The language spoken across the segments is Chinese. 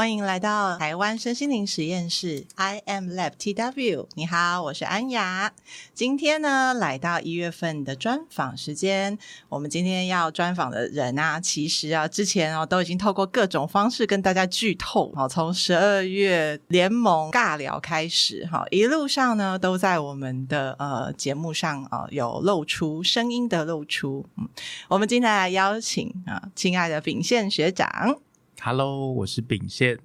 欢迎来到台湾身心灵实验室，I am Lab TW。你好，我是安雅。今天呢，来到一月份的专访时间。我们今天要专访的人啊，其实啊，之前哦都已经透过各种方式跟大家剧透。好，从十二月联盟尬聊开始，哈，一路上呢都在我们的呃节目上啊有露出声音的露出。嗯，我们今天来邀请啊，亲爱的秉宪学长。Hello，我是秉宪，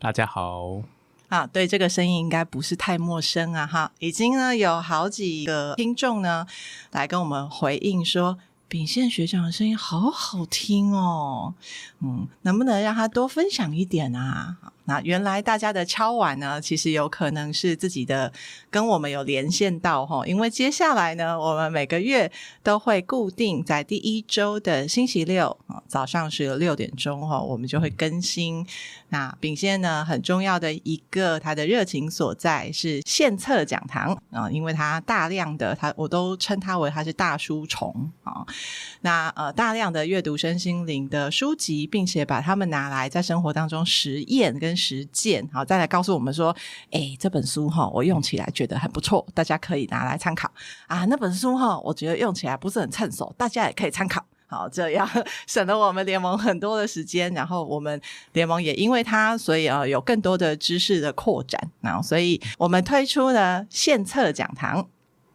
大家好。啊，对，这个声音应该不是太陌生啊，哈，已经呢有好几个听众呢来跟我们回应说，秉宪学长的声音好好听哦，嗯，能不能让他多分享一点啊？那原来大家的敲碗呢，其实有可能是自己的跟我们有连线到哈，因为接下来呢，我们每个月都会固定在第一周的星期六啊早上是有六点钟哈，我们就会更新。那秉宪呢，很重要的一个他的热情所在是献策讲堂啊，因为他大量的他我都称他为他是大书虫啊，那呃大量的阅读身心灵的书籍，并且把他们拿来在生活当中实验跟。实践好，再来告诉我们说，哎，这本书哈，我用起来觉得很不错，大家可以拿来参考啊。那本书哈，我觉得用起来不是很趁手，大家也可以参考。好，这样省了我们联盟很多的时间，然后我们联盟也因为它，所以啊有更多的知识的扩展。然后，所以我们推出了献策讲堂。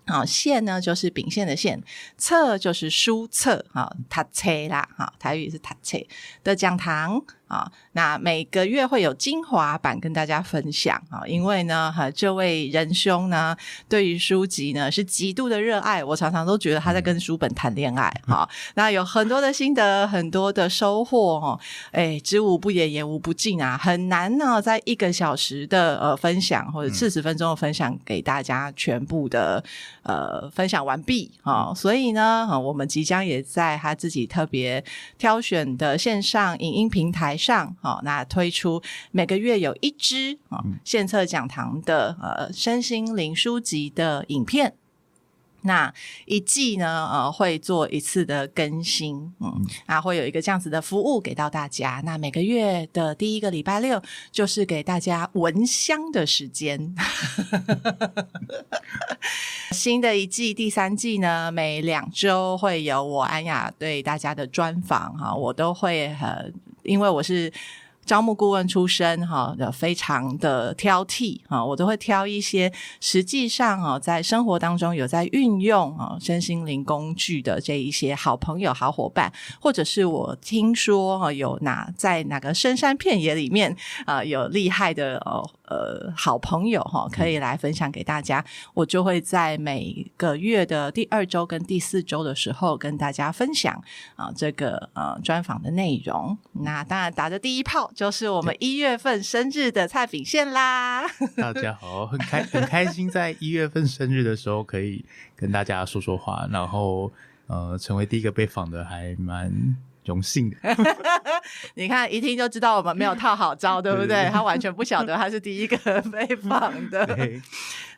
好，献呢就是秉宪的献，策就是书册，好，读册啦，好，台语是塔册的讲堂。啊，那每个月会有精华版跟大家分享啊，因为呢，哈，这位仁兄呢，对于书籍呢是极度的热爱，我常常都觉得他在跟书本谈恋爱。哈、嗯，那有很多的心得，很多的收获哦，哎，知无不言，言无不尽啊，很难呢，在一个小时的呃分享或者四十分钟的分享给大家全部的呃分享完毕啊，所以呢，我们即将也在他自己特别挑选的线上影音平台。上好，那推出每个月有一支啊献策讲堂的呃身心灵书籍的影片，那一季呢呃会做一次的更新，嗯，啊会有一个这样子的服务给到大家。那每个月的第一个礼拜六就是给大家闻香的时间。新的一季第三季呢，每两周会有我安雅对大家的专访哈，我都会很。因为我是招募顾问出身，哈，非常的挑剔，哈，我都会挑一些实际上啊，在生活当中有在运用啊身心灵工具的这一些好朋友、好伙伴，或者是我听说哈有哪在哪个深山片野里面啊有厉害的哦。呃，好朋友哈，可以来分享给大家。我就会在每个月的第二周跟第四周的时候跟大家分享啊，这个呃专访的内容。那当然打的第一炮就是我们一月份生日的蔡秉宪啦。大家好，很开很开心，在一月份生日的时候可以跟大家说说话，然后呃，成为第一个被访的，还蛮。荣幸的，你看一听就知道我们没有套好招，对不对？他完全不晓得他是第一个 被访的。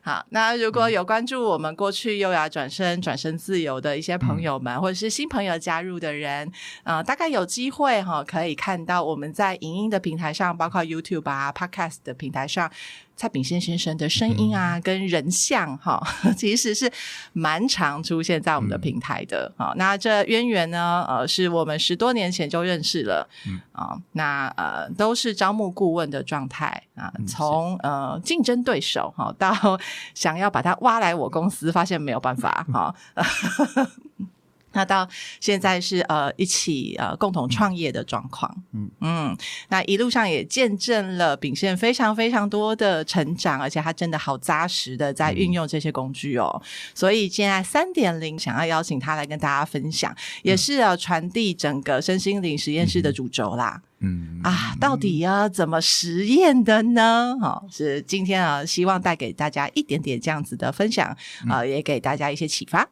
好，那如果有关注我们过去优雅转身、转身自由的一些朋友们，或者是新朋友加入的人，呃，大概有机会哈，可以看到我们在影音的平台上，包括 YouTube 啊、Podcast 的平台上。蔡炳宪先生的声音啊，跟人像哈，其实是蛮常出现在我们的平台的。好，那这渊源呢，呃，是我们十多年前就认识了，啊，那呃，都是招募顾问的状态啊，从呃竞争对手哈，到想要把他挖来我公司，发现没有办法哈。那到现在是呃一起呃共同创业的状况，嗯。嗯，那一路上也见证了秉宪非常非常多的成长，而且他真的好扎实的在运用这些工具哦，嗯、所以现在三点零想要邀请他来跟大家分享，也是要传递整个身心灵实验室的主轴啦，嗯啊，到底要怎么实验的呢？哈、哦，是今天啊，希望带给大家一点点这样子的分享啊、呃，也给大家一些启发。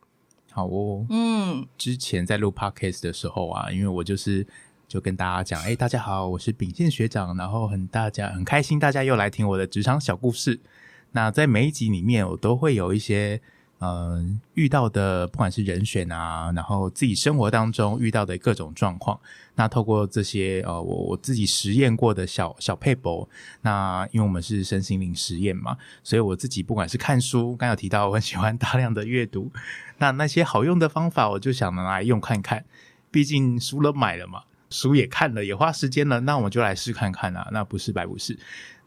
好哦，嗯，之前在录 podcast 的时候啊，因为我就是就跟大家讲，哎、欸，大家好，我是秉宪学长，然后很大家很开心，大家又来听我的职场小故事。那在每一集里面，我都会有一些呃，遇到的不管是人选啊，然后自己生活当中遇到的各种状况，那透过这些呃，我我自己实验过的小小 paper，，那因为我们是身心灵实验嘛，所以我自己不管是看书，刚有提到我很喜欢大量的阅读，那那些好用的方法，我就想拿来用看看，毕竟书了买了嘛，书也看了，也花时间了，那我们就来试看看啊，那不是白不是。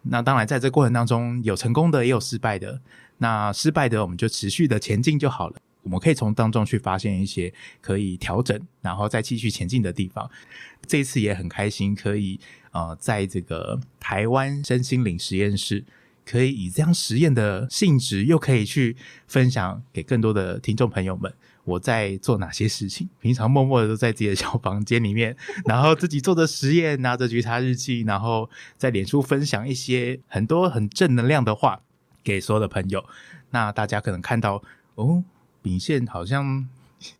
那当然，在这过程当中有成功的，也有失败的。那失败的，我们就持续的前进就好了。我们可以从当中去发现一些可以调整，然后再继续前进的地方。这次也很开心，可以呃，在这个台湾身心灵实验室，可以以这样实验的性质，又可以去分享给更多的听众朋友们。我在做哪些事情？平常默默的都在自己的小房间里面，然后自己做着实验，拿着觉察日记，然后在脸书分享一些很多很正能量的话给所有的朋友。那大家可能看到哦，秉宪好像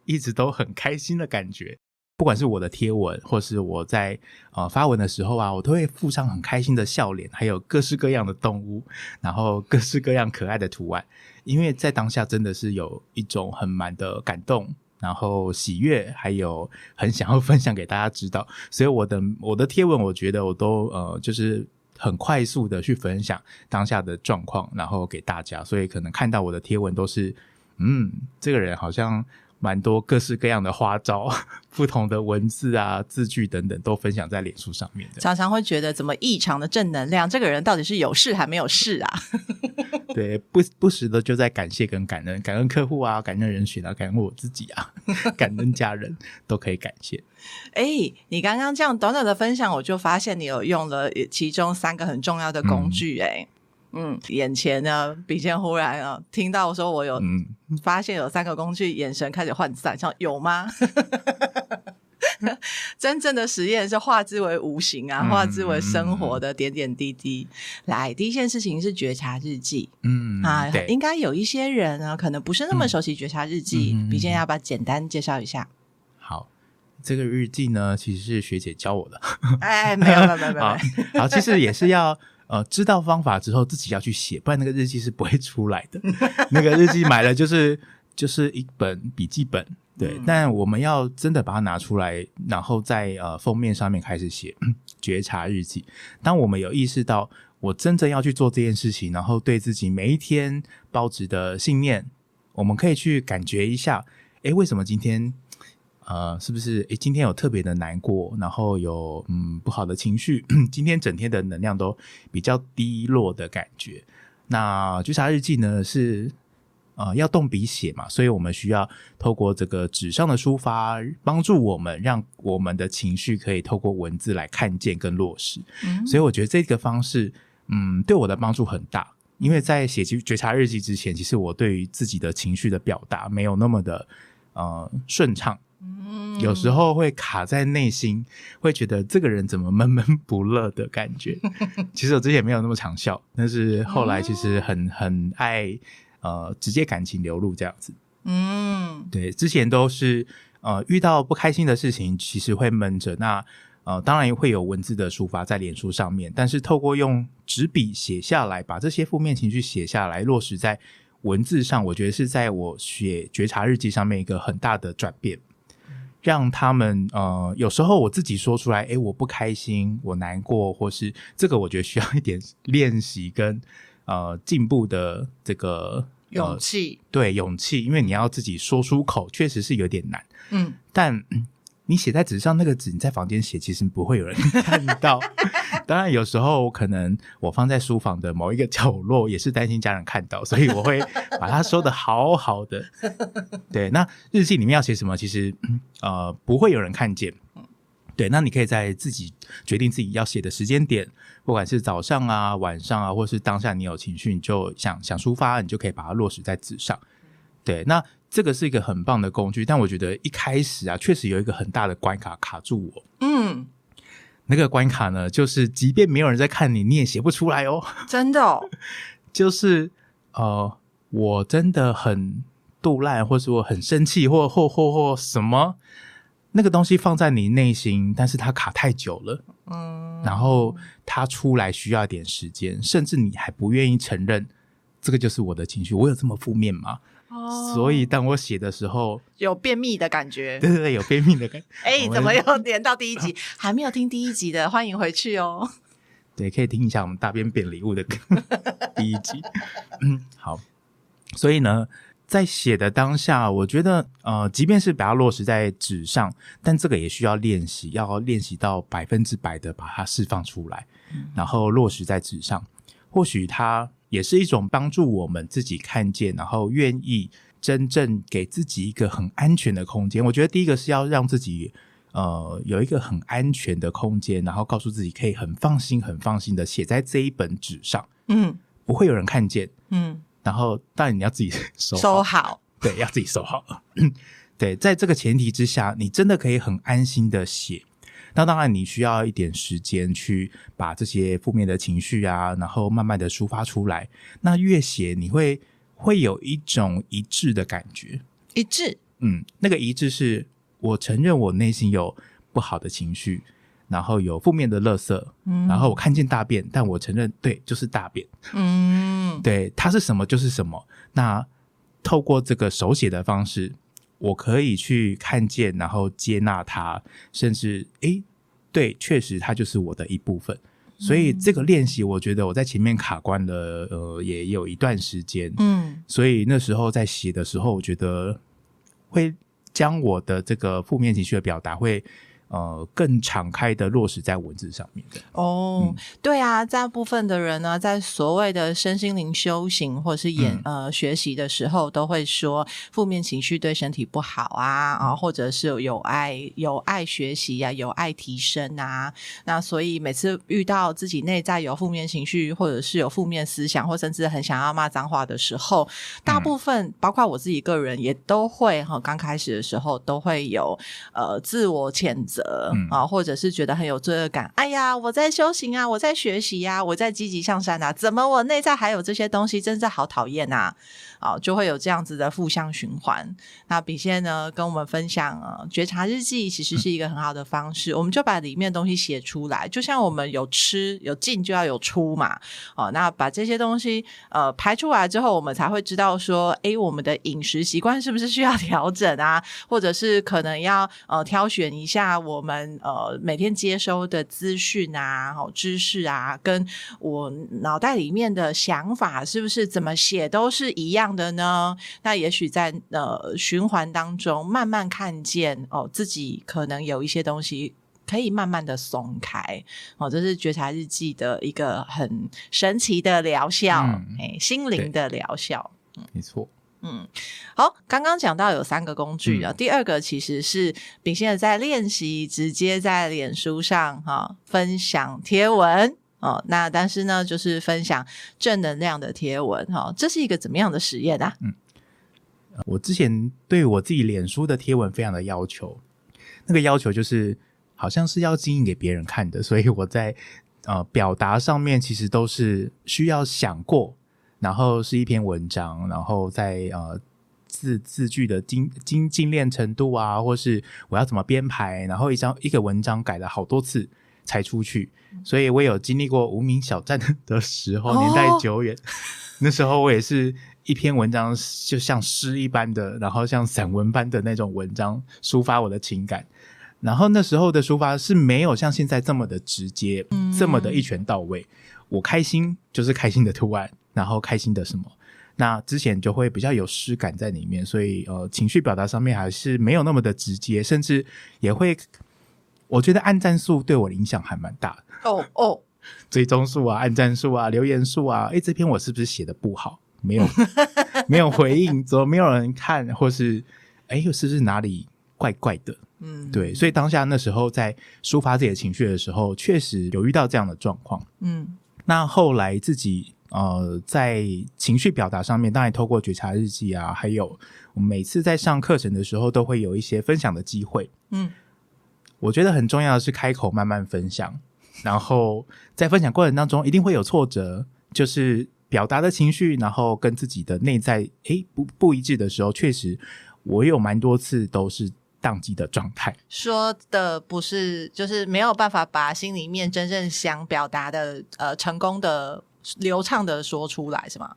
一直都很开心的感觉。不管是我的贴文，或是我在呃发文的时候啊，我都会附上很开心的笑脸，还有各式各样的动物，然后各式各样可爱的图案。因为在当下真的是有一种很满的感动，然后喜悦，还有很想要分享给大家知道。所以我的我的贴文，我觉得我都呃就是很快速的去分享当下的状况，然后给大家。所以可能看到我的贴文都是，嗯，这个人好像。蛮多各式各样的花招，不同的文字啊、字句等等，都分享在脸书上面的。常常会觉得怎么异常的正能量？这个人到底是有事还没有事啊？对，不不时的就在感谢跟感恩，感恩客户啊，感恩人群啊，感恩我自己啊，感恩家人都可以感谢。哎、欸，你刚刚这样短短的分享，我就发现你有用了其中三个很重要的工具、欸，哎、嗯。嗯，眼前呢，秉宪忽然啊，听到说我有发现有三个工具，眼神开始涣散，像有吗？真正的实验是化之为无形啊，化之为生活的点点滴滴。来，第一件事情是觉察日记。嗯啊，应该有一些人呢，可能不是那么熟悉觉察日记，秉宪要不要简单介绍一下？好，这个日记呢，其实是学姐教我的。哎，没有，没有，没有，没有。好，其实也是要。呃，知道方法之后自己要去写，不然那个日记是不会出来的。那个日记买了就是就是一本笔记本，对。嗯、但我们要真的把它拿出来，然后在呃封面上面开始写 觉察日记。当我们有意识到我真正要去做这件事情，然后对自己每一天报纸的信念，我们可以去感觉一下，诶，为什么今天？呃，是不是？诶，今天有特别的难过，然后有嗯不好的情绪，今天整天的能量都比较低落的感觉。那觉察日记呢，是呃要动笔写嘛，所以我们需要透过这个纸上的抒发，帮助我们让我们的情绪可以透过文字来看见跟落实。嗯，所以我觉得这个方式，嗯，对我的帮助很大。因为在写觉察日记之前，其实我对于自己的情绪的表达没有那么的呃顺畅。嗯，有时候会卡在内心，会觉得这个人怎么闷闷不乐的感觉。其实我之前没有那么常笑，但是后来其实很很爱呃直接感情流露这样子。嗯，对，之前都是呃遇到不开心的事情，其实会闷着。那呃当然会有文字的抒发在脸书上面，但是透过用纸笔写下来，把这些负面情绪写下来，落实在文字上，我觉得是在我写觉察日记上面一个很大的转变。让他们呃，有时候我自己说出来，哎，我不开心，我难过，或是这个，我觉得需要一点练习跟呃进步的这个、呃、勇气。对，勇气，因为你要自己说出口，确实是有点难。嗯，但。你写在纸上那个纸，你在房间写，其实不会有人 看到。当然，有时候可能我放在书房的某一个角落，也是担心家人看到，所以我会把它收的好好的。对，那日记里面要写什么，其实呃不会有人看见。对，那你可以在自己决定自己要写的时间点，不管是早上啊、晚上啊，或是当下你有情绪，你就想想抒发，你就可以把它落实在纸上。对，那。这个是一个很棒的工具，但我觉得一开始啊，确实有一个很大的关卡卡住我。嗯，那个关卡呢，就是即便没有人在看你，你也写不出来哦。真的哦，就是呃，我真的很杜烂，或是我很生气，或或或或什么，那个东西放在你内心，但是它卡太久了。嗯，然后它出来需要一点时间，甚至你还不愿意承认，这个就是我的情绪，我有这么负面吗？哦，所以当我写的时候，有便秘的感觉。对对对，有便秘的感觉。哎、欸，怎么又连到第一集？还没有听第一集的，欢迎回去哦。对，可以听一下我们大便变礼物的 第一集。嗯，好。所以呢，在写的当下，我觉得，呃，即便是把它落实在纸上，但这个也需要练习，要练习到百分之百的把它释放出来，嗯、然后落实在纸上。或许它也是一种帮助我们自己看见，然后愿意真正给自己一个很安全的空间。我觉得第一个是要让自己。呃，有一个很安全的空间，然后告诉自己可以很放心、很放心的写在这一本纸上，嗯，不会有人看见，嗯，然后当然你要自己收好收好，对，要自己收好，对，在这个前提之下，你真的可以很安心的写。那当然，你需要一点时间去把这些负面的情绪啊，然后慢慢的抒发出来。那越写，你会会有一种一致的感觉，一致，嗯，那个一致是。我承认我内心有不好的情绪，然后有负面的垃圾，嗯，然后我看见大便，但我承认对，就是大便，嗯，对，它是什么就是什么。那透过这个手写的方式，我可以去看见，然后接纳它，甚至诶，对，确实它就是我的一部分。所以这个练习，我觉得我在前面卡关了，呃，也有一段时间，嗯，所以那时候在写的时候，我觉得会。将我的这个负面情绪的表达会。呃，更敞开的落实在文字上面的哦，嗯、对啊，大部分的人呢，在所谓的身心灵修行或者是演、嗯、呃学习的时候，都会说负面情绪对身体不好啊，啊，或者是有爱有爱学习啊，有爱提升啊。那所以每次遇到自己内在有负面情绪，或者是有负面思想，或甚至很想要骂脏话的时候，大部分、嗯、包括我自己个人也都会哈，刚开始的时候都会有呃自我谴责。啊，或者是觉得很有罪恶感。哎呀，我在修行啊，我在学习呀、啊，我在积极向善啊，怎么我内在还有这些东西，真是好讨厌呐！啊，就会有这样子的负向循环。那笔仙呢，跟我们分享啊，觉察日记其实是一个很好的方式。我们就把里面的东西写出来，就像我们有吃有进就要有出嘛。哦，那把这些东西呃排出来之后，我们才会知道说，哎，我们的饮食习惯是不是需要调整啊？或者是可能要呃挑选一下我们呃每天接收的资讯啊、好知识啊，跟我脑袋里面的想法是不是怎么写都是一样的呢？那也许在呃循环当中，慢慢看见哦，自己可能有一些东西可以慢慢的松开哦，这是觉察日记的一个很神奇的疗效，哎、嗯欸，心灵的疗效，嗯，没错，嗯，好，刚刚讲到有三个工具啊，嗯、第二个其实是秉现在练习，直接在脸书上哈、哦、分享贴文。哦，那但是呢，就是分享正能量的贴文哈、哦，这是一个怎么样的实验啊？嗯，我之前对我自己脸书的贴文非常的要求，那个要求就是好像是要经营给别人看的，所以我在呃表达上面其实都是需要想过，然后是一篇文章，然后在呃字字句的精精精炼程度啊，或是我要怎么编排，然后一张一个文章改了好多次。才出去，所以我有经历过无名小站 的时候，年代久远。哦、那时候我也是一篇文章，就像诗一般的，然后像散文般的那种文章，抒发我的情感。然后那时候的抒发是没有像现在这么的直接，嗯、这么的一拳到位。我开心就是开心的图案，然后开心的什么，那之前就会比较有诗感在里面，所以呃，情绪表达上面还是没有那么的直接，甚至也会。我觉得按赞数对我的影响还蛮大的哦哦，追踪数啊，按赞数啊，留言数啊，诶，这篇我是不是写的不好？没有，没有回应，怎么没有人看？或是诶，又是不是哪里怪怪的？嗯，对，所以当下那时候在抒发自己的情绪的时候，确实有遇到这样的状况。嗯，那后来自己呃在情绪表达上面，当然透过觉察日记啊，还有我们每次在上课程的时候，都会有一些分享的机会。嗯。我觉得很重要的是开口慢慢分享，然后在分享过程当中一定会有挫折，就是表达的情绪，然后跟自己的内在诶不不一致的时候，确实我有蛮多次都是宕机的状态。说的不是，就是没有办法把心里面真正想表达的呃成功的流畅的说出来，是吗？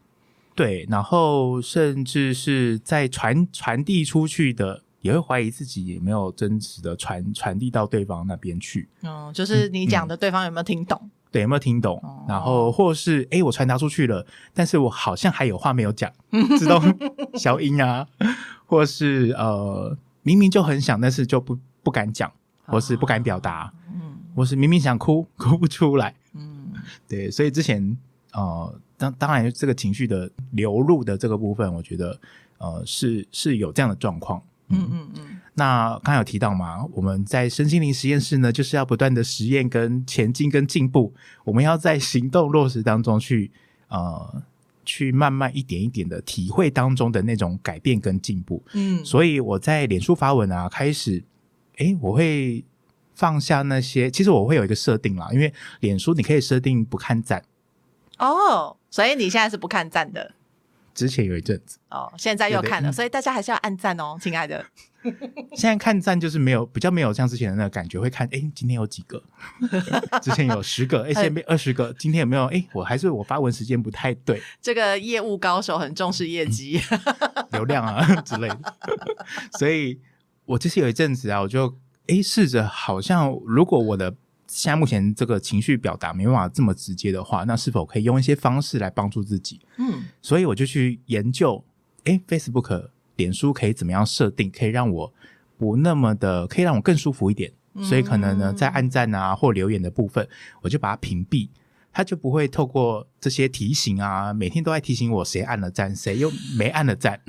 对，然后甚至是在传传递出去的，也会怀疑自己有没有真实的传传递到对方那边去。嗯，就是你讲的，对方有没有听懂？嗯、对，有没有听懂？哦、然后或是哎，我传达出去了，但是我好像还有话没有讲，自动消音啊，或是呃，明明就很想，但是就不不敢讲，或是不敢表达，嗯，或是明明想哭，哭不出来，嗯，对，所以之前呃。当当然，这个情绪的流入的这个部分，我觉得呃是是有这样的状况。嗯嗯嗯。那刚刚有提到嘛，我们在身心灵实验室呢，就是要不断的实验跟前进跟进步，我们要在行动落实当中去呃去慢慢一点一点的体会当中的那种改变跟进步。嗯。所以我在脸书发文啊，开始诶，我会放下那些，其实我会有一个设定啦，因为脸书你可以设定不看赞。哦。所以你现在是不看赞的？之前有一阵子哦，现在又看了，所以大家还是要按赞哦，亲爱的。现在看赞就是没有比较没有像之前的那个感觉，会看哎，今天有几个？之前有十个，哎，现在变二十个，今天有没有？哎，我还是我发文时间不太对。这个业务高手很重视业绩、嗯、流量啊之类的，所以我其实有一阵子啊，我就哎试着好像如果我的。现在目前这个情绪表达没办法这么直接的话，那是否可以用一些方式来帮助自己？嗯，所以我就去研究，诶，Facebook、脸书可以怎么样设定，可以让我不那么的，可以让我更舒服一点。所以可能呢，在按赞啊或留言的部分，我就把它屏蔽，它就不会透过这些提醒啊，每天都在提醒我谁按了赞，谁又没按了赞。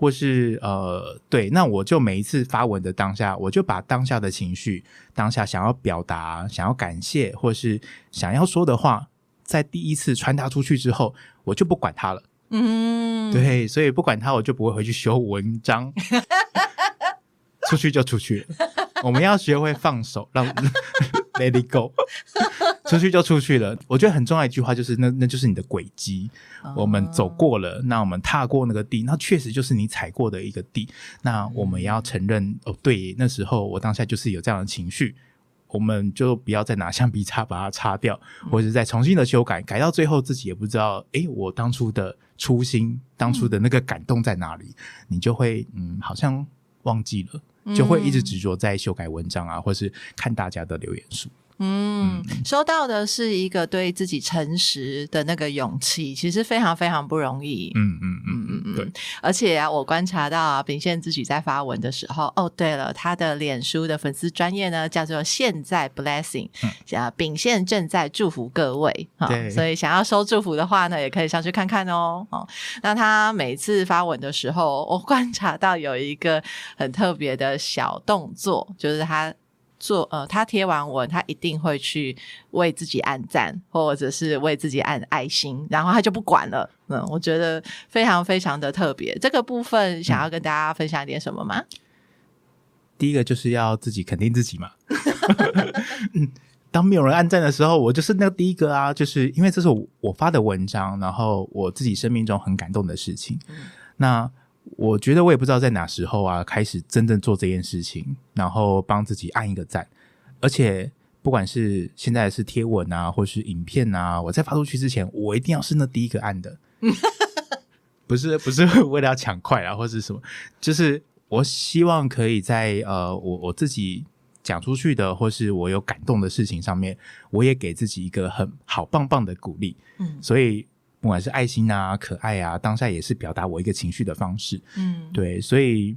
或是呃，对，那我就每一次发文的当下，我就把当下的情绪、当下想要表达、想要感谢，或是想要说的话，在第一次传达出去之后，我就不管它了。嗯，对，所以不管它，我就不会回去修文章，出去就出去了。我们要学会放手，让 let it go，出去就出去了。我觉得很重要一句话就是，那那就是你的轨迹。我们走过了，那我们踏过那个地，那确实就是你踩过的一个地。那我们要承认，哦，对，那时候我当下就是有这样的情绪，我们就不要再拿橡皮擦把它擦掉，或者再重新的修改，改到最后自己也不知道，诶，我当初的初心，当初的那个感动在哪里，你就会嗯，好像忘记了。就会一直执着在修改文章啊，或是看大家的留言数。嗯，收到的是一个对自己诚实的那个勇气，其实非常非常不容易。嗯嗯嗯嗯嗯，对。而且啊，我观察到啊，秉宪自己在发文的时候，哦，对了，他的脸书的粉丝专业呢叫做现在 Blessing，啊，秉宪正在祝福各位。对，所以想要收祝福的话呢，也可以上去看看哦。哦，那他每次发文的时候，我观察到有一个很特别的小动作，就是他。做呃，他贴完文，他一定会去为自己按赞，或者是为自己按爱心，然后他就不管了。嗯，我觉得非常非常的特别。这个部分想要跟大家分享一点什么吗？第一个就是要自己肯定自己嘛。嗯，当没有人按赞的时候，我就是那个第一个啊，就是因为这是我我发的文章，然后我自己生命中很感动的事情。嗯，那。我觉得我也不知道在哪时候啊，开始真正做这件事情，然后帮自己按一个赞，而且不管是现在是贴文啊，或是影片啊，我在发出去之前，我一定要是那第一个按的，不是不是为了要抢快啊，或是什么，就是我希望可以在呃，我我自己讲出去的，或是我有感动的事情上面，我也给自己一个很好棒棒的鼓励，嗯，所以。不管是爱心啊、可爱啊，当下也是表达我一个情绪的方式。嗯，对，所以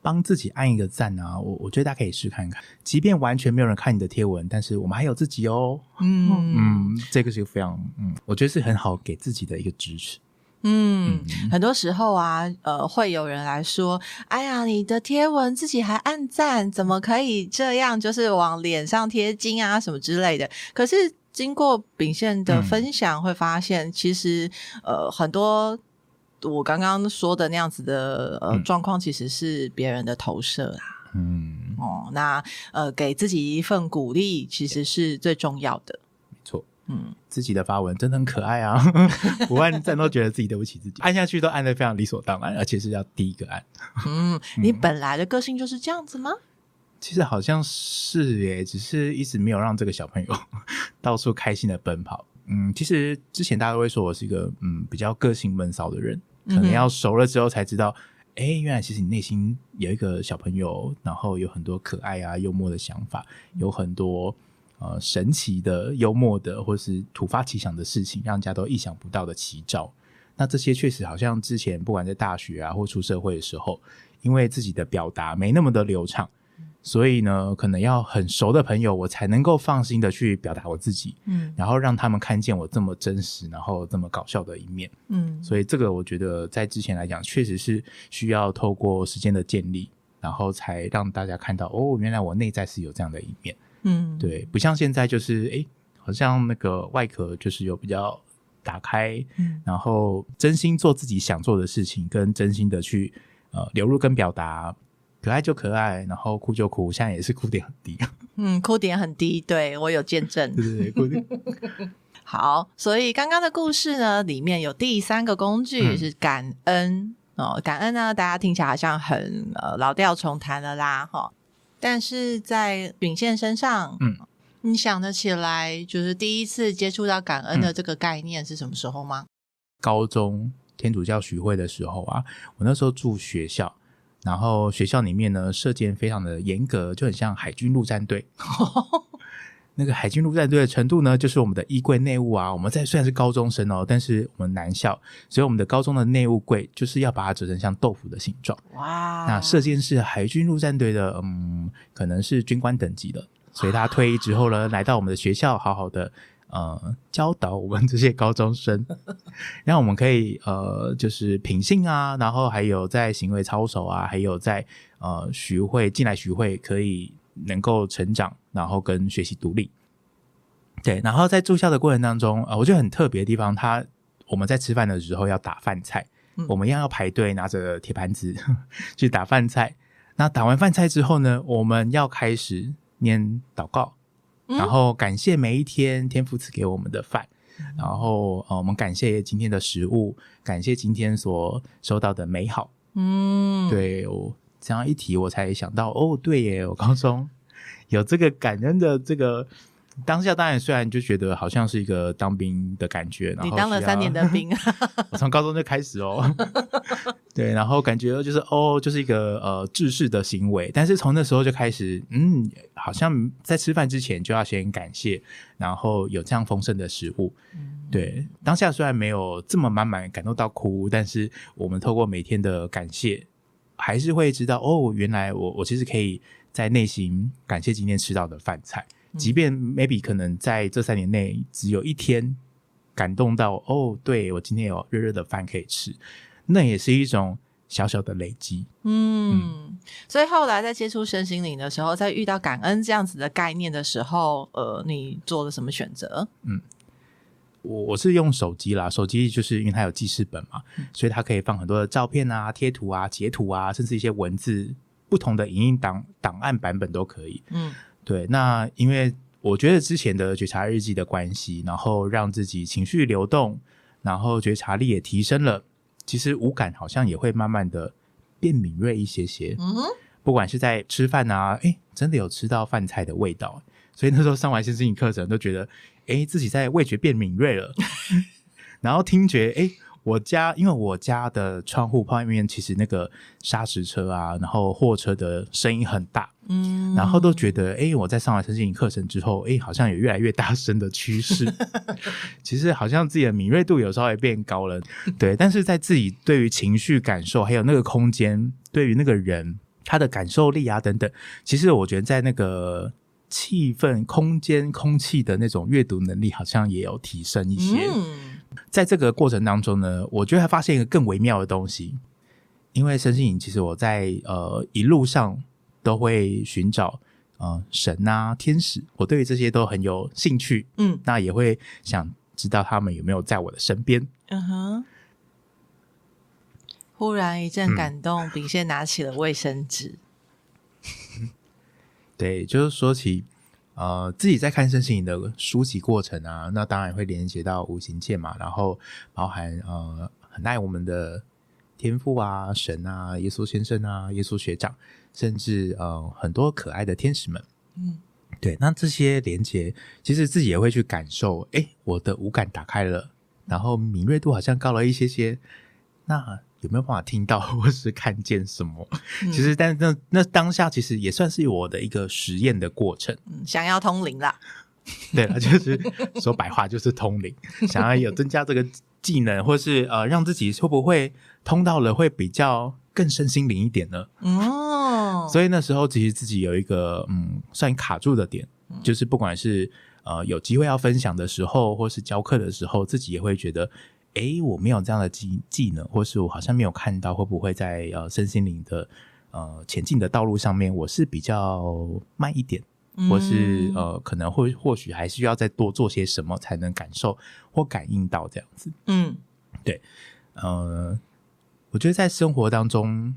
帮自己按一个赞啊，我我觉得大家可以试看看，即便完全没有人看你的贴文，但是我们还有自己哦。嗯嗯，这个是非常嗯，我觉得是很好给自己的一个支持。嗯，嗯，很多时候啊，呃，会有人来说：“哎呀，你的贴文自己还按赞，怎么可以这样？就是往脸上贴金啊，什么之类的。”可是。经过秉宪的分享，会发现其实、嗯、呃很多我刚刚说的那样子的呃状况，其实是别人的投射啊。嗯哦，那呃给自己一份鼓励，其实是最重要的。没错，嗯，自己的发文真的很可爱啊，不按赞都觉得自己对不起自己，按下去都按的非常理所当然，而且是要第一个按。嗯，你本来的个性就是这样子吗？其实好像是耶，只是一直没有让这个小朋友 到处开心的奔跑。嗯，其实之前大家都会说我是一个嗯比较个性闷骚的人，可能要熟了之后才知道，哎、嗯，原来其实你内心有一个小朋友，然后有很多可爱啊、幽默的想法，有很多呃神奇的、幽默的，或是突发奇想的事情，让人家都意想不到的奇招。那这些确实好像之前不管在大学啊或出社会的时候，因为自己的表达没那么的流畅。所以呢，可能要很熟的朋友，我才能够放心的去表达我自己，嗯，然后让他们看见我这么真实，然后这么搞笑的一面，嗯，所以这个我觉得在之前来讲，确实是需要透过时间的建立，然后才让大家看到，哦，原来我内在是有这样的一面，嗯，对，不像现在就是，诶，好像那个外壳就是有比较打开，嗯，然后真心做自己想做的事情，跟真心的去呃流入跟表达。可爱就可爱，然后哭就哭，现在也是哭点很低。嗯，哭点很低，对，我有见证。对对对，哭点。好，所以刚刚的故事呢，里面有第三个工具是感恩、嗯、哦。感恩呢，大家听起来好像很呃老调重弹了啦，哈、哦。但是在秉宪身上，嗯，你想得起来，就是第一次接触到感恩的这个概念是什么时候吗？高中天主教学会的时候啊，我那时候住学校。然后学校里面呢，射箭非常的严格，就很像海军陆战队。那个海军陆战队的程度呢，就是我们的衣柜内务啊，我们在虽然是高中生哦，但是我们男校，所以我们的高中的内务柜就是要把它折成像豆腐的形状。哇！那射箭是海军陆战队的，嗯，可能是军官等级的，所以他退役之后呢，来到我们的学校，好好的。呃，教导我们这些高中生，让我们可以呃，就是品性啊，然后还有在行为操守啊，还有在呃学会进来学会可以能够成长，然后跟学习独立。对，然后在住校的过程当中，呃，我觉得很特别的地方，他我们在吃饭的时候要打饭菜，嗯、我们一样要排队拿着铁盘子 去打饭菜。那打完饭菜之后呢，我们要开始念祷告。然后感谢每一天天父赐给我们的饭，嗯、然后呃，我们感谢今天的食物，感谢今天所收到的美好。嗯，对，我这样一提，我才想到，哦，对耶，我高中有这个感恩的这个。当下当然虽然就觉得好像是一个当兵的感觉，然后你当了三年的兵，我从高中就开始哦，对，然后感觉就是哦，就是一个呃制式的行为，但是从那时候就开始，嗯，好像在吃饭之前就要先感谢，然后有这样丰盛的食物，嗯、对，当下虽然没有这么满满感动到哭，但是我们透过每天的感谢，还是会知道哦，原来我我其实可以在内心感谢今天吃到的饭菜。即便 maybe 可能在这三年内只有一天感动到哦，对，我今天有热热的饭可以吃，那也是一种小小的累积。嗯，嗯，所以后来在接触身心灵的时候，在遇到感恩这样子的概念的时候，呃，你做了什么选择？嗯，我我是用手机啦，手机就是因为它有记事本嘛，嗯、所以它可以放很多的照片啊、贴图啊、截图啊，甚至一些文字，不同的影音档档案版本都可以。嗯。对，那因为我觉得之前的觉察日记的关系，然后让自己情绪流动，然后觉察力也提升了，其实五感好像也会慢慢的变敏锐一些些。嗯哼，不管是在吃饭啊，诶，真的有吃到饭菜的味道，所以那时候上完身心灵课程都觉得，诶，自己在味觉变敏锐了，然后听觉，诶。我家因为我家的窗户外面其实那个砂石车啊，然后货车的声音很大，嗯，然后都觉得，哎，我在上完身心灵课程之后，哎，好像有越来越大声的趋势。其实好像自己的敏锐度有时候也变高了，对。但是在自己对于情绪感受，还有那个空间，对于那个人他的感受力啊等等，其实我觉得在那个气氛、空间、空气的那种阅读能力，好像也有提升一些。嗯在这个过程当中呢，我觉得还发现一个更微妙的东西，因为身心灵其实我在呃一路上都会寻找呃神啊天使，我对于这些都很有兴趣，嗯，那也会想知道他们有没有在我的身边。嗯哼，忽然一阵感动，秉宪拿起了卫生纸，对，就是说起。呃，自己在看身心灵的书籍过程啊，那当然会连接到五行界嘛，然后包含呃很爱我们的天赋啊、神啊、耶稣先生啊、耶稣学长，甚至呃很多可爱的天使们。嗯，对，那这些连接其实自己也会去感受，哎，我的五感打开了，然后敏锐度好像高了一些些，那有没有办法听到 或是看见什么？嗯、其实，但是那那当下其实也算是我的一个实验的过程，嗯、想要通灵啦。对了，就是说白话就是通灵，想要有增加这个技能，或是呃让自己会不会通到了会比较更身心灵一点呢？哦，所以那时候其实自己有一个嗯算卡住的点，就是不管是呃有机会要分享的时候，或是教课的时候，自己也会觉得，诶，我没有这样的技技能，或是我好像没有看到会不会在呃身心灵的呃前进的道路上面，我是比较慢一点。或是呃，可能会或许还需要再多做些什么，才能感受或感应到这样子。嗯，对，呃，我觉得在生活当中，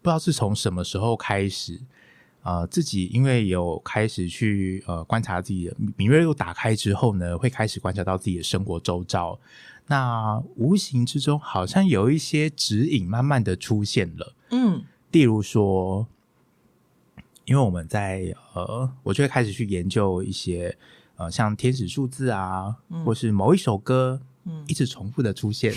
不知道是从什么时候开始，呃，自己因为有开始去呃观察自己的敏锐度打开之后呢，会开始观察到自己的生活周遭，那无形之中好像有一些指引慢慢的出现了。嗯，例如说。因为我们在呃，我就会开始去研究一些呃，像天使数字啊，嗯、或是某一首歌，嗯，一直重复的出现。嗯、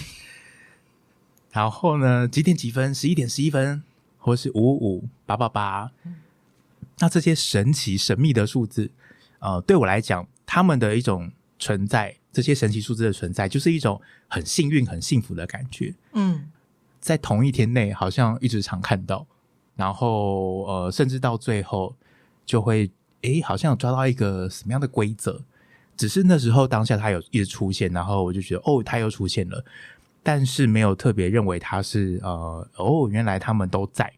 然后呢，几点几分？十一点十一分，或是五五五八八八。那这些神奇神秘的数字，呃，对我来讲，他们的一种存在，这些神奇数字的存在，就是一种很幸运、很幸福的感觉。嗯，在同一天内，好像一直常看到。然后，呃，甚至到最后就会，诶，好像抓到一个什么样的规则，只是那时候当下它有一直出现，然后我就觉得，哦，它又出现了，但是没有特别认为它是，呃，哦，原来他们都在，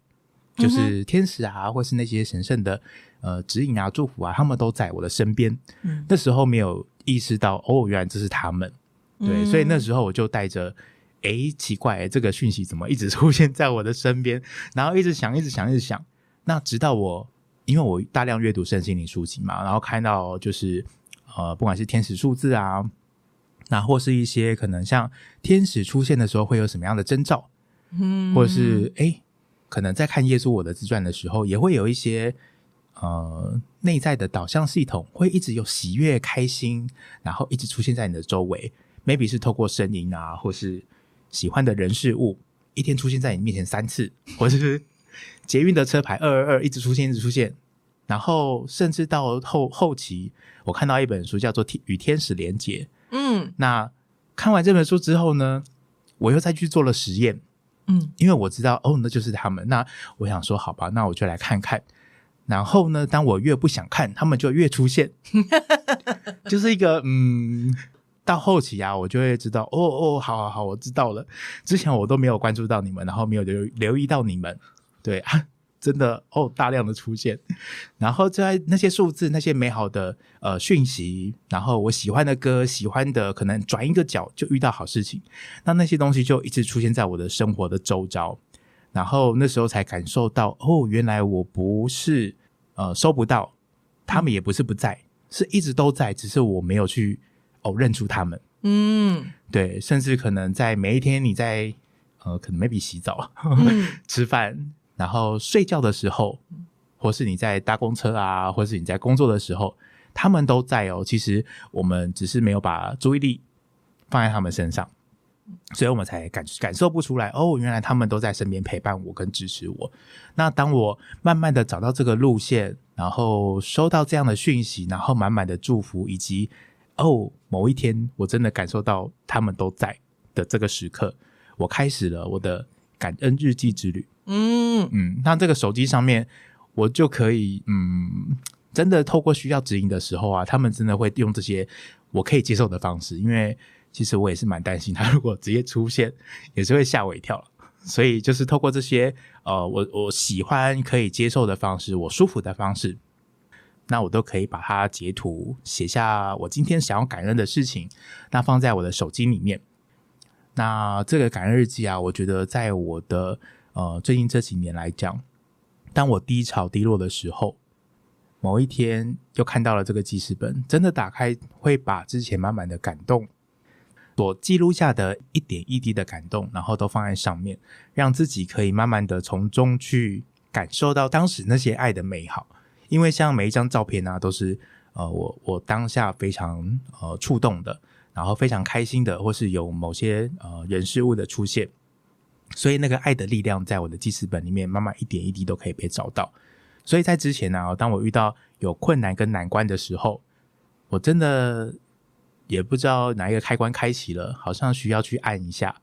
就是天使啊，或是那些神圣的，呃，指引啊、祝福啊，他们都在我的身边。嗯，那时候没有意识到，哦，原来这是他们，对，嗯，所以那时候我就带着。诶，奇怪，这个讯息怎么一直出现在我的身边？然后一直想，一直想，一直想。那直到我，因为我大量阅读圣心灵书籍嘛，然后看到就是呃，不管是天使数字啊，那或是一些可能像天使出现的时候会有什么样的征兆，嗯，或者是诶，可能在看耶稣我的自传的时候，也会有一些呃内在的导向系统会一直有喜悦、开心，然后一直出现在你的周围，maybe 是透过声音啊，或是。喜欢的人事物一天出现在你面前三次，或者是捷运的车牌二二二一直出现，一直出现，然后甚至到后后期，我看到一本书叫做《与天使连结》。嗯，那看完这本书之后呢，我又再去做了实验。嗯，因为我知道哦，那就是他们。那我想说，好吧，那我就来看看。然后呢，当我越不想看，他们就越出现，就是一个嗯。到后期啊，我就会知道哦哦，好好好，我知道了。之前我都没有关注到你们，然后没有留留意到你们，对啊，真的哦，大量的出现。然后在那些数字、那些美好的呃讯息，然后我喜欢的歌、喜欢的，可能转一个角就遇到好事情。那那些东西就一直出现在我的生活的周遭，然后那时候才感受到哦，原来我不是呃收不到，他们也不是不在，是一直都在，只是我没有去。哦，认出他们，嗯，对，甚至可能在每一天你在呃，可能 maybe 洗澡、嗯、吃饭，然后睡觉的时候，或是你在搭公车啊，或是你在工作的时候，他们都在哦。其实我们只是没有把注意力放在他们身上，所以我们才感感受不出来哦。原来他们都在身边陪伴我跟支持我。那当我慢慢的找到这个路线，然后收到这样的讯息，然后满满的祝福以及。哦，某一天我真的感受到他们都在的这个时刻，我开始了我的感恩日记之旅。嗯嗯，那这个手机上面我就可以，嗯，真的透过需要指引的时候啊，他们真的会用这些我可以接受的方式，因为其实我也是蛮担心他如果直接出现，也是会吓我一跳。所以就是透过这些呃，我我喜欢可以接受的方式，我舒服的方式。那我都可以把它截图，写下我今天想要感恩的事情，那放在我的手机里面。那这个感恩日记啊，我觉得在我的呃最近这几年来讲，当我低潮低落的时候，某一天又看到了这个记事本，真的打开会把之前满满的感动所记录下的一点一滴的感动，然后都放在上面，让自己可以慢慢的从中去感受到当时那些爱的美好。因为像每一张照片呢、都是呃我我当下非常呃触动的，然后非常开心的，或是有某些呃人事物的出现，所以那个爱的力量在我的记事本里面，慢慢一点一滴都可以被找到。所以在之前呢、当我遇到有困难跟难关的时候，我真的也不知道哪一个开关开启了，好像需要去按一下，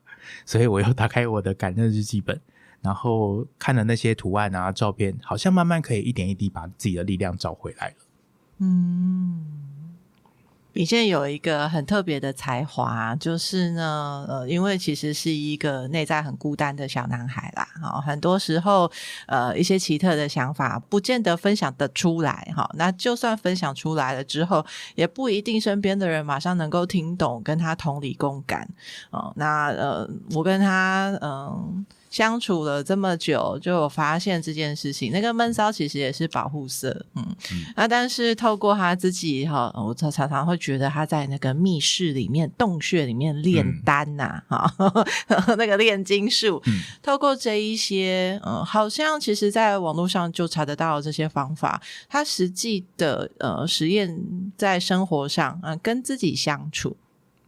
所以我又打开我的感恩日记本。然后看了那些图案啊、照片，好像慢慢可以一点一滴把自己的力量找回来了。嗯。秉宪有一个很特别的才华，就是呢，呃，因为其实是一个内在很孤单的小男孩啦，哈，很多时候，呃，一些奇特的想法不见得分享得出来，哈，那就算分享出来了之后，也不一定身边的人马上能够听懂，跟他同理共感，哦，那呃，我跟他，嗯、相处了这么久，就有发现这件事情。那个闷骚其实也是保护色，嗯，嗯啊，但是透过他自己哈，我常常常会觉得他在那个密室里面、洞穴里面炼丹呐、啊，哈、嗯，那个炼金术。嗯、透过这一些，嗯，好像其实在网络上就查得到这些方法。他实际的呃实验在生活上啊，跟自己相处。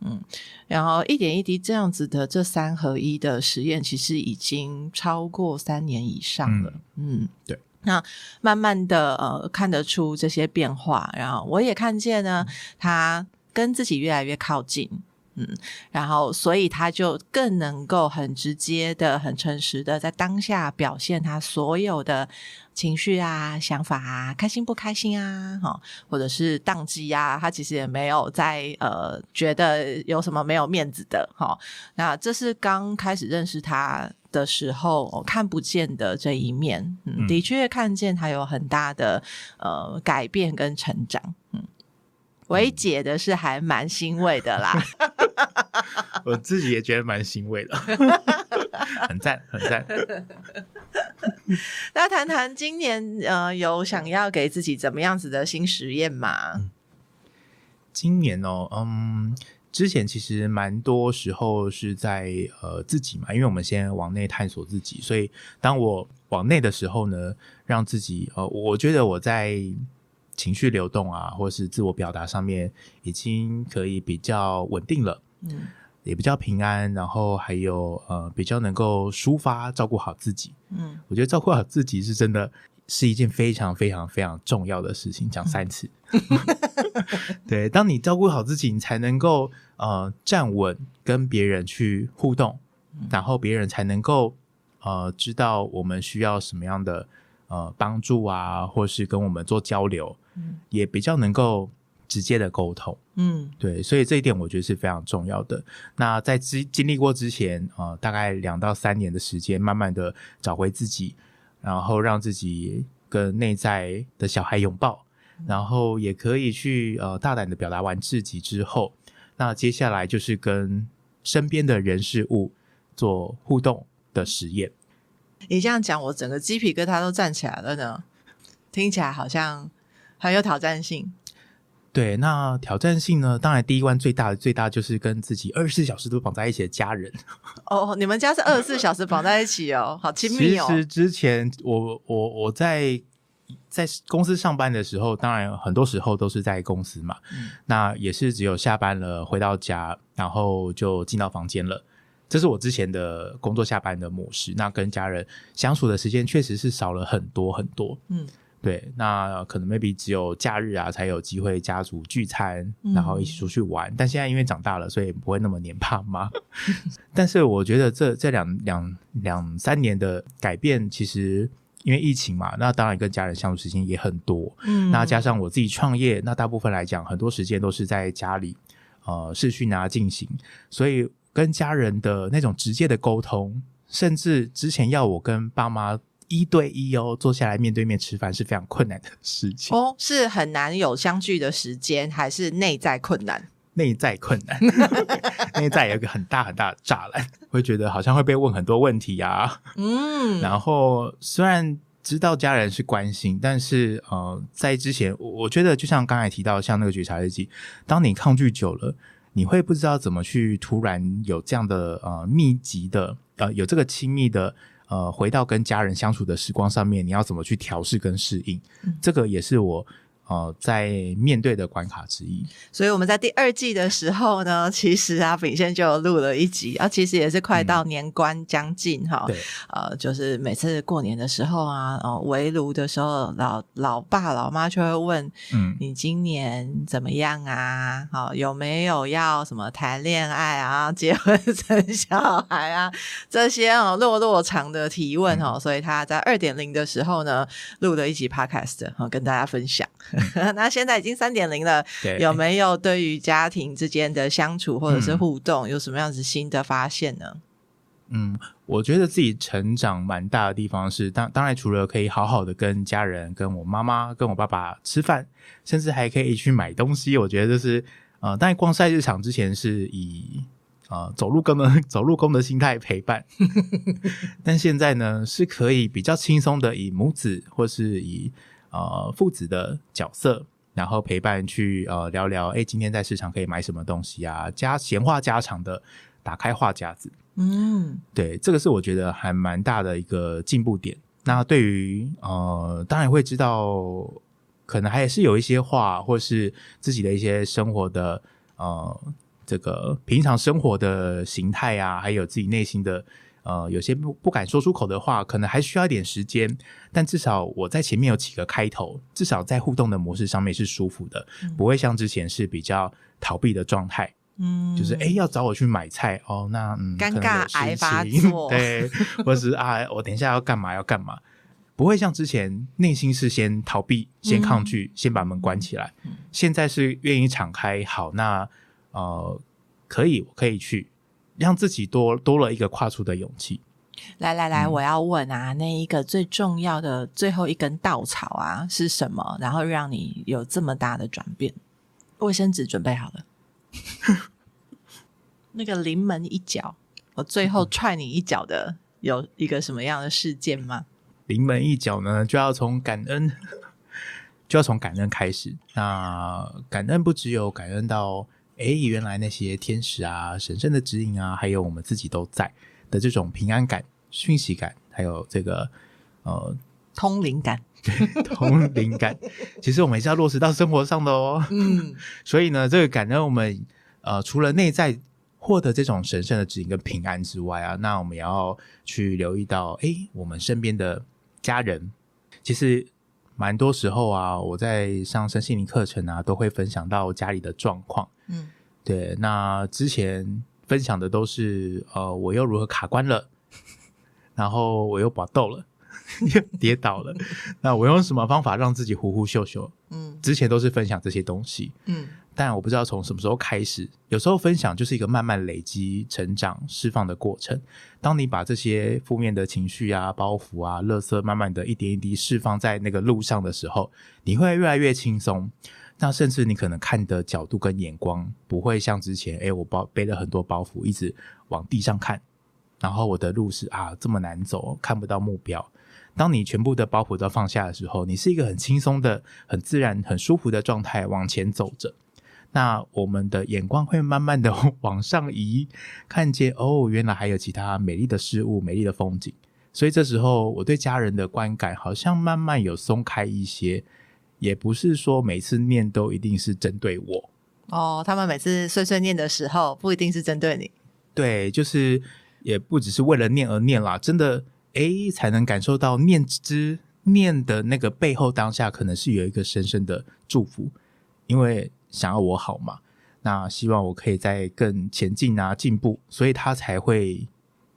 嗯，然后一点一滴这样子的这三合一的实验，其实已经超过三年以上了。嗯，嗯对。那慢慢的呃看得出这些变化，然后我也看见呢，他跟自己越来越靠近。嗯，然后所以他就更能够很直接的、很诚实的在当下表现他所有的情绪啊、想法啊、开心不开心啊，哈，或者是宕机啊，他其实也没有在呃觉得有什么没有面子的，哈。那这是刚开始认识他的时候看不见的这一面，嗯，的确看见他有很大的呃改变跟成长，嗯。为姐的是还蛮欣慰的啦，我自己也觉得蛮欣慰的，很 赞很赞。那谈谈今年呃，有想要给自己怎么样子的新实验吗？嗯，今年哦，嗯，之前其实蛮多时候是在呃自己嘛，因为我们先往内探索自己，所以当我往内的时候呢，让自己呃，我觉得我在。情绪流动啊，或是自我表达上面已经可以比较稳定了，嗯，也比较平安，然后还有呃比较能够抒发，照顾好自己，嗯，我觉得照顾好自己是真的是一件非常非常非常重要的事情，讲三次，嗯、对，当你照顾好自己，你才能够呃站稳跟别人去互动，然后别人才能够呃知道我们需要什么样的呃帮助啊，或是跟我们做交流。也比较能够直接的沟通，嗯，对，所以这一点我觉得是非常重要的。那在经经历过之前，呃，大概两到三年的时间，慢慢的找回自己，然后让自己跟内在的小孩拥抱，然后也可以去呃大胆的表达完自己之后，那接下来就是跟身边的人事物做互动的实验。你这样讲，我整个鸡皮疙瘩都站起来了呢，听起来好像。很有挑战性，对，那挑战性呢？当然，第一关最大的最大就是跟自己二十四小时都绑在一起的家人。哦，你们家是二十四小时绑在一起哦，好亲密哦。其实之前我我我在在公司上班的时候，当然很多时候都是在公司嘛，嗯、那也是只有下班了回到家，然后就进到房间了。这是我之前的工作下班的模式。那跟家人相处的时间确实是少了很多很多。嗯。对，那可能 maybe 只有假日啊才有机会家族聚餐，然后一起出去玩。嗯、但现在因为长大了，所以不会那么黏爸妈。但是我觉得这这两两两三年的改变，其实因为疫情嘛，那当然跟家人相处时间也很多。嗯，那加上我自己创业，那大部分来讲，很多时间都是在家里呃视讯啊进行，所以跟家人的那种直接的沟通，甚至之前要我跟爸妈。一对一哦，坐下来面对面吃饭是非常困难的事情哦，是很难有相聚的时间，还是内在困难？内在困难，内在有一个很大很大的栅栏，会觉得好像会被问很多问题啊。嗯，然后虽然知道家人是关心，但是呃，在之前，我觉得就像刚才提到，像那个觉察日记，当你抗拒久了，你会不知道怎么去突然有这样的呃密集的呃有这个亲密的。呃，回到跟家人相处的时光上面，你要怎么去调试跟适应？嗯、这个也是我。哦，在面对的关卡之一，所以我们在第二季的时候呢，其实啊，秉宪就录了一集啊，其实也是快到年关将近哈、嗯，对，呃，就是每次过年的时候啊，哦，围炉的时候，老老爸老妈就会问，嗯，你今年怎么样啊？好、哦，有没有要什么谈恋爱啊、结婚生小孩啊？这些哦，落落长的提问哦、嗯，所以他在二点零的时候呢，录了一集 podcast，哈、哦、跟大家分享。那现在已经三点零了，有没有对于家庭之间的相处或者是互动，有什么样子新的发现呢？嗯，我觉得自己成长蛮大的地方是，当当然除了可以好好的跟家人、跟我妈妈、跟我爸爸吃饭，甚至还可以去买东西。我觉得就是呃，当然逛菜市场之前是以呃走路工的 走路工的心态陪伴，但现在呢是可以比较轻松的以母子或是以。呃，父子的角色，然后陪伴去呃聊聊，哎，今天在市场可以买什么东西啊？家闲话家常的，打开话匣子，嗯，对，这个是我觉得还蛮大的一个进步点。那对于呃，当然会知道，可能还是有一些话，或是自己的一些生活的呃，这个平常生活的形态啊，还有自己内心的。呃，有些不不敢说出口的话，可能还需要一点时间。但至少我在前面有几个开头，至少在互动的模式上面是舒服的，嗯、不会像之前是比较逃避的状态。嗯，就是哎，要找我去买菜哦，那嗯，尴尬癌发作，对，或是啊，我等一下要干嘛要干嘛，不会像之前内心是先逃避、先抗拒、嗯、先把门关起来。嗯、现在是愿意敞开，好，那呃，可以，我可以去。让自己多多了一个跨出的勇气。来来来，我要问啊，那一个最重要的最后一根稻草啊是什么？然后让你有这么大的转变？卫生纸准备好了？那个临门一脚，我最后踹你一脚的，有一个什么样的事件吗？临门一脚呢，就要从感恩，就要从感恩开始。那感恩不只有感恩到。哎，原来那些天使啊、神圣的指引啊，还有我们自己都在的这种平安感、讯息感，还有这个呃通灵感，对，通灵感，其实我们也是要落实到生活上的哦。嗯，所以呢，这个感恩我们呃除了内在获得这种神圣的指引跟平安之外啊，那我们也要去留意到，哎，我们身边的家人，其实蛮多时候啊，我在上身心灵课程啊，都会分享到家里的状况。嗯，对，那之前分享的都是呃，我又如何卡关了，然后我又拔豆了，又 跌倒了，那我用什么方法让自己呼呼秀秀？嗯，之前都是分享这些东西，嗯，但我不知道从什么时候开始，有时候分享就是一个慢慢累积、成长、释放的过程。当你把这些负面的情绪啊、包袱啊、垃圾，慢慢的一点一滴释放在那个路上的时候，你会越来越轻松。那甚至你可能看的角度跟眼光不会像之前，诶，我包背了很多包袱，一直往地上看，然后我的路是啊这么难走，看不到目标。当你全部的包袱都放下的时候，你是一个很轻松的、很自然、很舒服的状态往前走着。那我们的眼光会慢慢的 往上移，看见哦，原来还有其他美丽的事物、美丽的风景。所以这时候，我对家人的观感好像慢慢有松开一些。也不是说每次念都一定是针对我哦，他们每次碎碎念的时候不一定是针对你，对，就是也不只是为了念而念啦，真的诶，才能感受到念之念的那个背后当下可能是有一个深深的祝福，因为想要我好嘛，那希望我可以再更前进啊，进步，所以他才会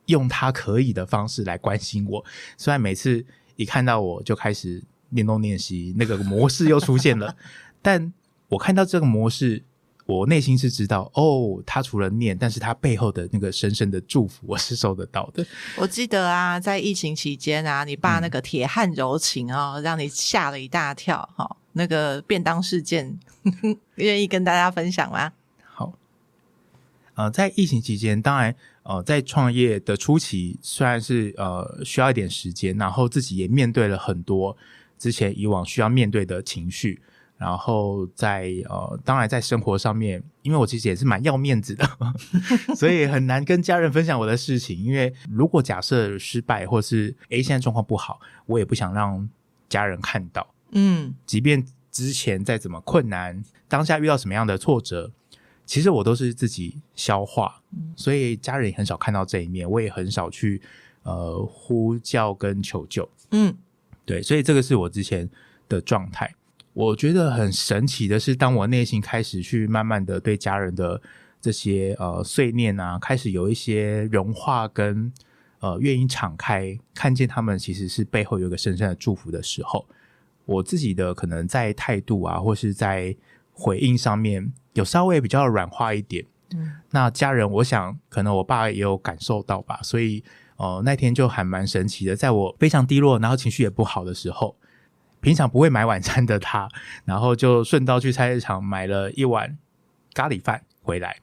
用他可以的方式来关心我，虽然每次一看到我就开始。念东念西，那个模式又出现了。但我看到这个模式，我内心是知道，哦，他除了念，但是他背后的那个深深的祝福，我是收得到的。我记得啊，在疫情期间啊，你爸那个铁汉柔情哦，嗯、让你吓了一大跳。哈、哦，那个便当事件，愿意跟大家分享吗？好，呃，在疫情期间，当然。呃，在创业的初期，虽然是呃需要一点时间，然后自己也面对了很多之前以往需要面对的情绪，然后在呃，当然在生活上面，因为我其实也是蛮要面子的，所以很难跟家人分享我的事情。因为如果假设失败，或是诶现在状况不好，我也不想让家人看到。嗯，即便之前再怎么困难，当下遇到什么样的挫折，其实我都是自己消化，所以家人也很少看到这一面，我也很少去呃呼叫跟求救。嗯，对，所以这个是我之前的状态。我觉得很神奇的是，当我内心开始去慢慢的对家人的这些呃碎念啊，开始有一些融化跟呃愿意敞开，看见他们其实是背后有一个深深的祝福的时候。我自己的可能在态度啊，或是在回应上面有稍微比较软化一点。嗯，那家人，我想可能我爸也有感受到吧，所以呃那天就还蛮神奇的，在我非常低落，然后情绪也不好的时候，平常不会买晚餐的他，然后就顺道去菜市场买了一碗咖喱饭回来，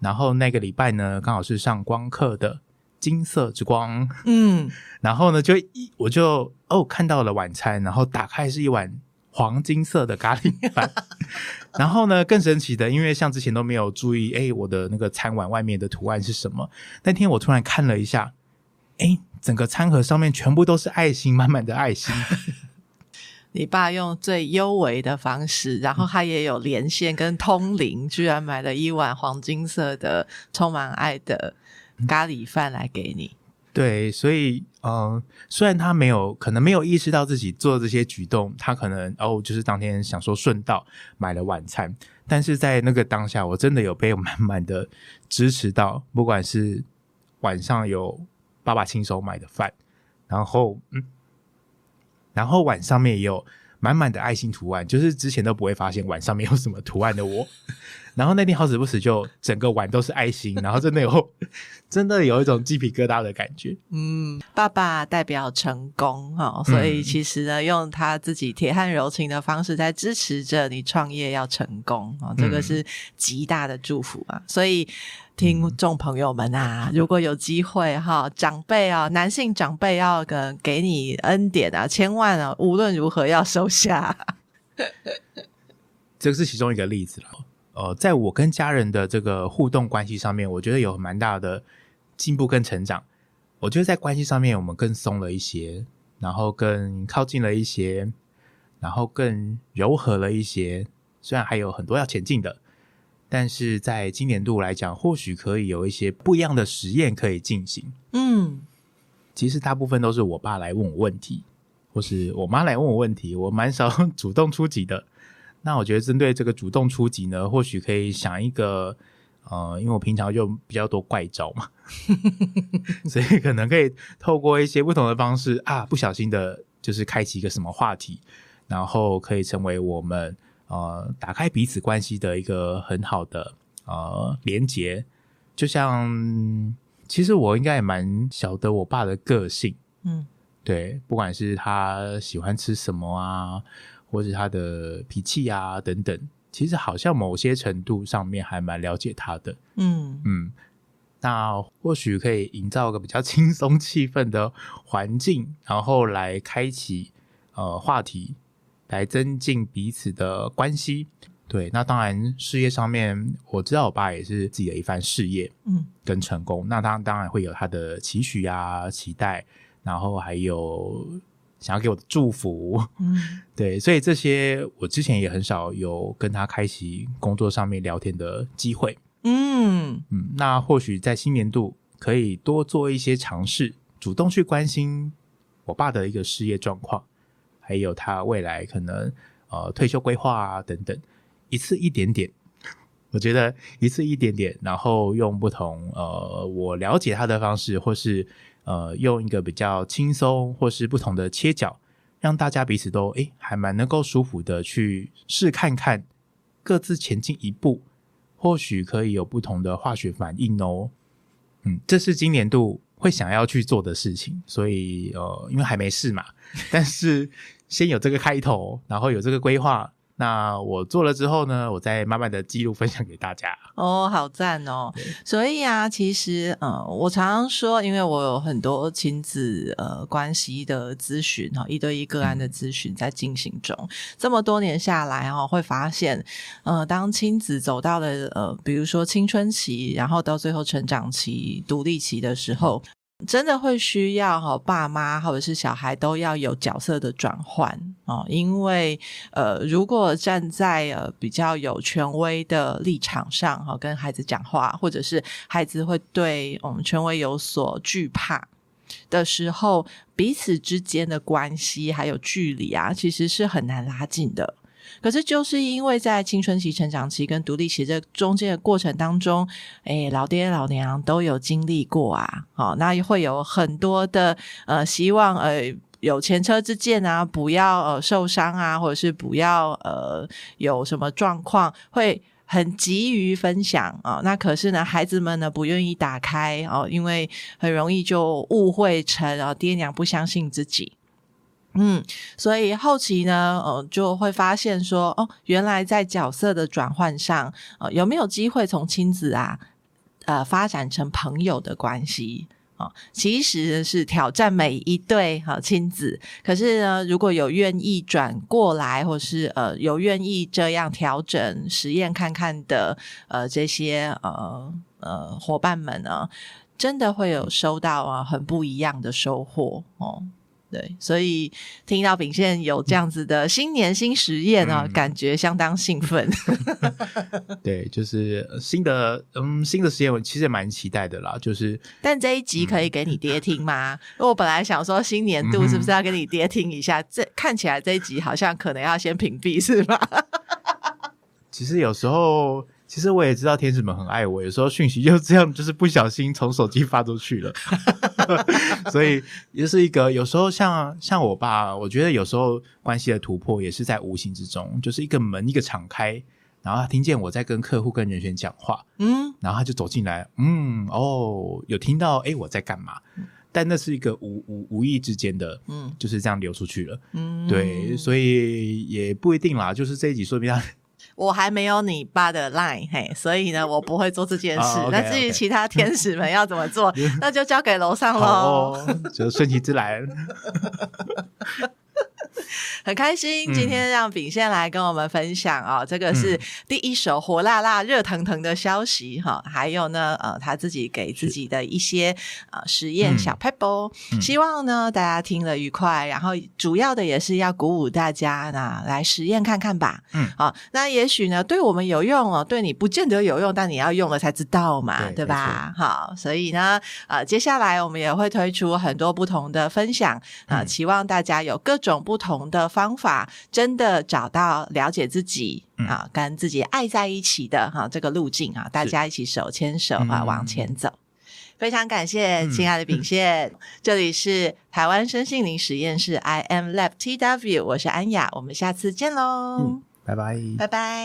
然后那个礼拜呢，刚好是上光课的。金色之光，嗯，然后呢，就一我就哦看到了晚餐，然后打开是一碗黄金色的咖喱饭，然后呢，更神奇的，因为像之前都没有注意，哎，我的那个餐碗外面的图案是什么？那天我突然看了一下，哎，整个餐盒上面全部都是爱心，满满的爱心。你爸用最优微的方式，然后他也有连线跟通灵，居然买了一碗黄金色的充满爱的。咖喱饭来给你，对，所以嗯，虽然他没有可能没有意识到自己做这些举动，他可能哦，就是当天想说顺道买了晚餐，但是在那个当下，我真的有被满满的支持到，不管是晚上有爸爸亲手买的饭，然后嗯，然后碗上面也有满满的爱心图案，就是之前都不会发现碗上面有什么图案的我。然后那天好死不死，就整个碗都是爱心，然后真的有，真的有一种鸡皮疙瘩的感觉。嗯，爸爸代表成功哈，所以其实呢，用他自己铁汉柔情的方式在支持着你创业要成功啊，这个是极大的祝福啊。所以听众朋友们啊，如果有机会哈，长辈啊，男性长辈要跟给你恩典啊，千万啊，无论如何要收下。这个是其中一个例子了。呃，在我跟家人的这个互动关系上面，我觉得有蛮大的进步跟成长。我觉得在关系上面，我们更松了一些，然后更靠近了一些，然后更柔和了一些。虽然还有很多要前进的，但是在今年度来讲，或许可以有一些不一样的实验可以进行。嗯，其实大部分都是我爸来问我问题，或是我妈来问我问题，我蛮少主动出击的。那我觉得针对这个主动出击呢，或许可以想一个，呃，因为我平常就比较多怪招嘛，所以可能可以透过一些不同的方式啊，不小心的，就是开启一个什么话题，然后可以成为我们呃打开彼此关系的一个很好的呃连接。就像其实我应该也蛮晓得我爸的个性，嗯，对，不管是他喜欢吃什么啊。或是他的脾气啊等等，其实好像某些程度上面还蛮了解他的。嗯嗯，那或许可以营造个比较轻松气氛的环境，然后来开启呃话题，来增进彼此的关系。对，那当然事业上面，我知道我爸也是自己的一番事业，嗯，跟成功。嗯、那他当然会有他的期许啊、期待，然后还有。想要给我的祝福，嗯，对，所以这些我之前也很少有跟他开启工作上面聊天的机会，嗯嗯，那或许在新年度可以多做一些尝试，主动去关心我爸的一个事业状况，还有他未来可能呃退休规划啊等等，一次一点点，我觉得一次一点点，然后用不同呃我了解他的方式，或是。呃，用一个比较轻松或是不同的切角，让大家彼此都诶还蛮能够舒服的去试看看，各自前进一步，或许可以有不同的化学反应哦。嗯，这是今年度会想要去做的事情，所以呃，因为还没试嘛，但是先有这个开头，然后有这个规划，那我做了之后呢，我再慢慢的记录分享给大家。哦，好赞哦！所以啊，其实呃，我常常说，因为我有很多亲子呃关系的咨询哈，一对一个案的咨询在进行中。嗯、这么多年下来哈，会发现呃，当亲子走到了呃，比如说青春期，然后到最后成长期、独立期的时候。真的会需要哈，爸妈或者是小孩都要有角色的转换哦，因为呃，如果站在呃比较有权威的立场上哈，跟孩子讲话，或者是孩子会对我们权威有所惧怕的时候，彼此之间的关系还有距离啊，其实是很难拉近的。可是，就是因为在青春期、成长期跟独立期这中间的过程当中，哎，老爹老娘都有经历过啊，好、哦，那会有很多的呃，希望呃有前车之鉴啊，不要呃受伤啊，或者是不要呃有什么状况，会很急于分享啊、哦。那可是呢，孩子们呢不愿意打开哦，因为很容易就误会成啊、哦，爹娘不相信自己。嗯，所以后期呢，呃，就会发现说，哦，原来在角色的转换上，呃，有没有机会从亲子啊，呃，发展成朋友的关系啊，其实是挑战每一对哈亲子。可是呢，如果有愿意转过来，或是呃有愿意这样调整实验看看的，呃，这些呃呃伙伴们呢，真的会有收到啊很不一样的收获哦。对，所以听到秉宪有这样子的新年新实验啊，嗯、感觉相当兴奋。对，就是新的嗯新的实验，我其实也蛮期待的啦。就是，但这一集可以给你爹听吗？嗯、因为我本来想说新年度是不是要给你爹听一下？嗯、这看起来这一集好像可能要先屏蔽，是吧？其实有时候。其实我也知道天使们很爱我，有时候讯息就这样，就是不小心从手机发出去了，所以也是一个有时候像像我爸，我觉得有时候关系的突破也是在无形之中，就是一个门一个敞开，然后他听见我在跟客户跟人选讲话，嗯，然后他就走进来，嗯，哦，有听到诶我在干嘛？但那是一个无无无意之间的，嗯，就是这样流出去了，嗯，对，所以也不一定啦，就是这一集说明他。我还没有你爸的 line，嘿，所以呢，我不会做这件事。那、oh, 至于其他天使们要怎么做，那就交给楼上喽。哦，就顺其自然。很开心今天让秉宪来跟我们分享啊、哦，嗯、这个是第一手火辣辣、热腾腾的消息哈。还有呢，呃，他自己给自己的一些呃实验小撇步，嗯、希望呢大家听了愉快。然后主要的也是要鼓舞大家呢来实验看看吧。嗯，好，那也许呢对我们有用哦，对你不见得有用，但你要用了才知道嘛，对，对吧？好，所以呢，呃，接下来我们也会推出很多不同的分享啊，呃、期望大家有各种不同的。方法真的找到了解自己、嗯、啊，跟自己爱在一起的哈、啊、这个路径啊，大家一起手牵手啊、嗯、往前走。非常感谢亲爱的秉宪，嗯、这里是台湾生性灵实验室 I am Lab TW，我是安雅，我们下次见喽，拜拜、嗯，拜拜。